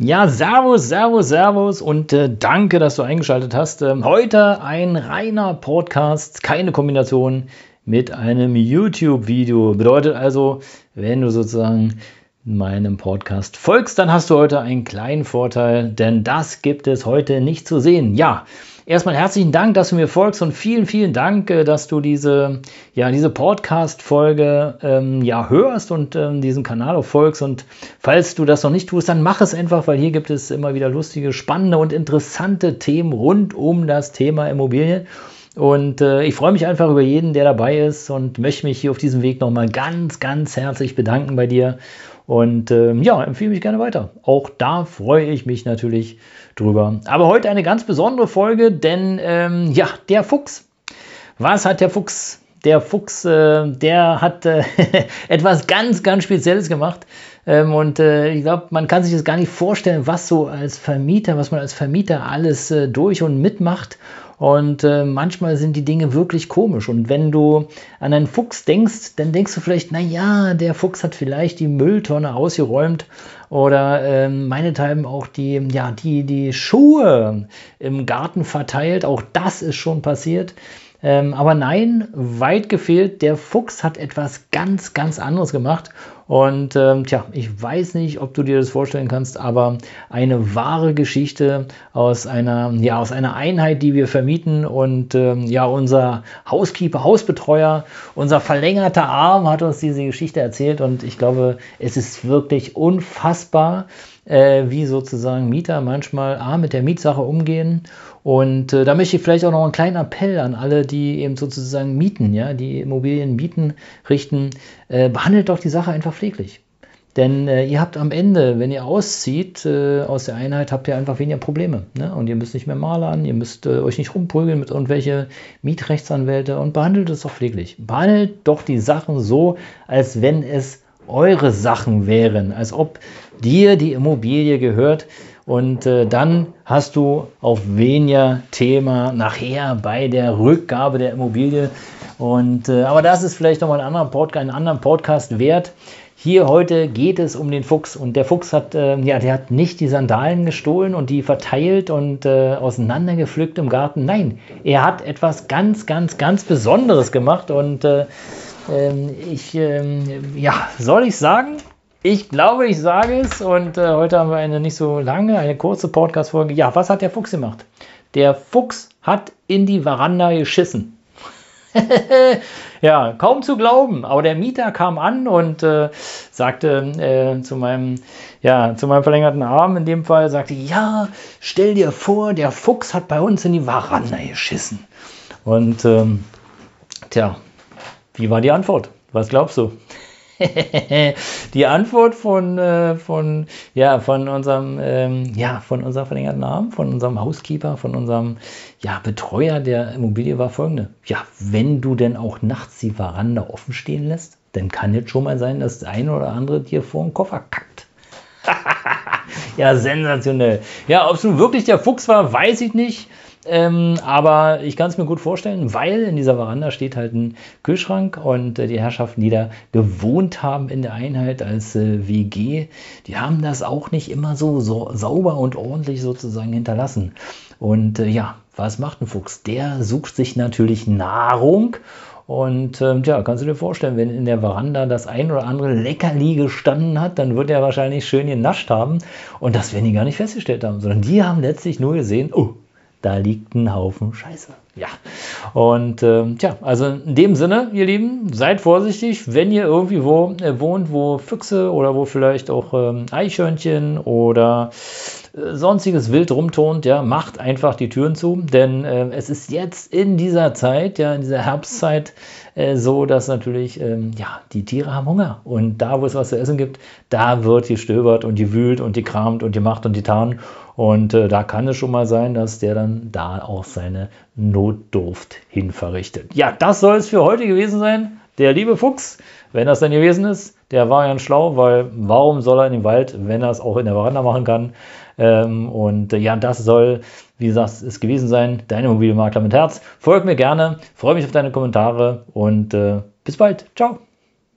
Ja, Servus, Servus, Servus und äh, danke, dass du eingeschaltet hast. Ähm, heute ein reiner Podcast, keine Kombination mit einem YouTube-Video. Bedeutet also, wenn du sozusagen meinem Podcast folgst, dann hast du heute einen kleinen Vorteil, denn das gibt es heute nicht zu sehen. Ja, Erstmal herzlichen Dank, dass du mir folgst und vielen, vielen Dank, äh, dass du diese, ja, diese Podcast-Folge ähm, ja, hörst und ähm, diesen Kanal auch folgst. Und falls du das noch nicht tust, dann mach es einfach, weil hier gibt es immer wieder lustige, spannende und interessante Themen rund um das Thema Immobilien. Und äh, ich freue mich einfach über jeden, der dabei ist und möchte mich hier auf diesem Weg nochmal ganz, ganz herzlich bedanken bei dir. Und ähm, ja, empfehle mich gerne weiter. Auch da freue ich mich natürlich drüber. Aber heute eine ganz besondere Folge, denn ähm, ja, der Fuchs. Was hat der Fuchs? Der Fuchs, äh, der hat äh, etwas ganz, ganz Spezielles gemacht. Ähm, und äh, ich glaube, man kann sich das gar nicht vorstellen, was so als Vermieter, was man als Vermieter alles äh, durch und mitmacht. Und äh, manchmal sind die Dinge wirklich komisch. Und wenn du an einen Fuchs denkst, dann denkst du vielleicht, na ja, der Fuchs hat vielleicht die Mülltonne ausgeräumt oder äh, meinethalben auch die, ja, die, die Schuhe im Garten verteilt. Auch das ist schon passiert. Ähm, aber nein, weit gefehlt, der Fuchs hat etwas ganz, ganz anderes gemacht. Und ähm, tja, ich weiß nicht, ob du dir das vorstellen kannst, aber eine wahre Geschichte aus einer, ja, aus einer Einheit, die wir vermieten. Und ähm, ja, unser Housekeeper, Hausbetreuer, unser verlängerter Arm hat uns diese Geschichte erzählt. Und ich glaube, es ist wirklich unfassbar, äh, wie sozusagen Mieter manchmal A, mit der Mietsache umgehen. Und äh, da möchte ich vielleicht auch noch einen kleinen Appell an alle, die eben sozusagen mieten, ja, die Immobilien mieten, richten. Äh, behandelt doch die Sache einfach pfleglich. Denn äh, ihr habt am Ende, wenn ihr auszieht äh, aus der Einheit, habt ihr einfach weniger Probleme. Ne? Und ihr müsst nicht mehr malern, ihr müsst äh, euch nicht rumprügeln mit irgendwelche Mietrechtsanwälte und behandelt es doch pfleglich. Behandelt doch die Sachen so, als wenn es eure Sachen wären, als ob dir die Immobilie gehört. Und äh, dann hast du auf weniger Thema nachher bei der Rückgabe der Immobilie. Und, äh, aber das ist vielleicht nochmal einen anderen, Podcast, einen anderen Podcast wert. Hier heute geht es um den Fuchs und der Fuchs hat, äh, ja, der hat nicht die Sandalen gestohlen und die verteilt und äh, auseinandergepflückt im Garten. Nein, er hat etwas ganz, ganz, ganz Besonderes gemacht und äh, ähm, ich, ähm, ja, soll ich sagen? Ich glaube, ich sage es und äh, heute haben wir eine nicht so lange, eine kurze Podcast-Folge. Ja, was hat der Fuchs gemacht? Der Fuchs hat in die Veranda geschissen. ja, kaum zu glauben. Aber der Mieter kam an und äh, sagte äh, zu meinem, ja, zu meinem verlängerten Arm in dem Fall, sagte, ja, stell dir vor, der Fuchs hat bei uns in die Veranda geschissen. Und ähm, tja, wie war die Antwort? Was glaubst du? die Antwort von, äh, von, ja, von unserem, ähm, ja, von unserem verlängerten Namen, von unserem Housekeeper, von unserem ja, Betreuer der Immobilie war folgende. Ja, wenn du denn auch nachts die Veranda offen stehen lässt, dann kann jetzt schon mal sein, dass der eine oder andere dir vor den Koffer kackt. ja, sensationell. Ja, ob es nun wirklich der Fuchs war, weiß ich nicht. Ähm, aber ich kann es mir gut vorstellen, weil in dieser Veranda steht halt ein Kühlschrank und äh, die Herrschaften, die da gewohnt haben in der Einheit als äh, WG, die haben das auch nicht immer so, so sauber und ordentlich sozusagen hinterlassen. Und äh, ja, was macht ein Fuchs? Der sucht sich natürlich Nahrung und ähm, ja, kannst du dir vorstellen, wenn in der Veranda das ein oder andere Leckerli gestanden hat, dann wird er wahrscheinlich schön genascht haben. Und das werden die gar nicht festgestellt haben, sondern die haben letztlich nur gesehen, oh, da liegt ein Haufen Scheiße. Ja. Und ähm, tja, also in dem Sinne, ihr Lieben, seid vorsichtig, wenn ihr irgendwie wo äh, wohnt, wo Füchse oder wo vielleicht auch ähm, Eichhörnchen oder äh, sonstiges Wild rumtont, ja, macht einfach die Türen zu, denn äh, es ist jetzt in dieser Zeit, ja, in dieser Herbstzeit äh, so, dass natürlich, ähm, ja, die Tiere haben Hunger und da, wo es was zu essen gibt, da wird gestöbert und gewühlt und gekramt und gemacht und getan und äh, da kann es schon mal sein, dass der dann da auch seine Notdurft hin verrichtet. Ja, das soll es für heute gewesen sein. Der liebe Fuchs, wenn das dann gewesen ist, der war ja schlau, weil warum soll er in den Wald, wenn er es auch in der Veranda machen kann? Ähm, und äh, ja, das soll, wie gesagt, es gewesen sein. Dein Immobilienmakler mit Herz. Folgt mir gerne, freue mich auf deine Kommentare und äh, bis bald. Ciao.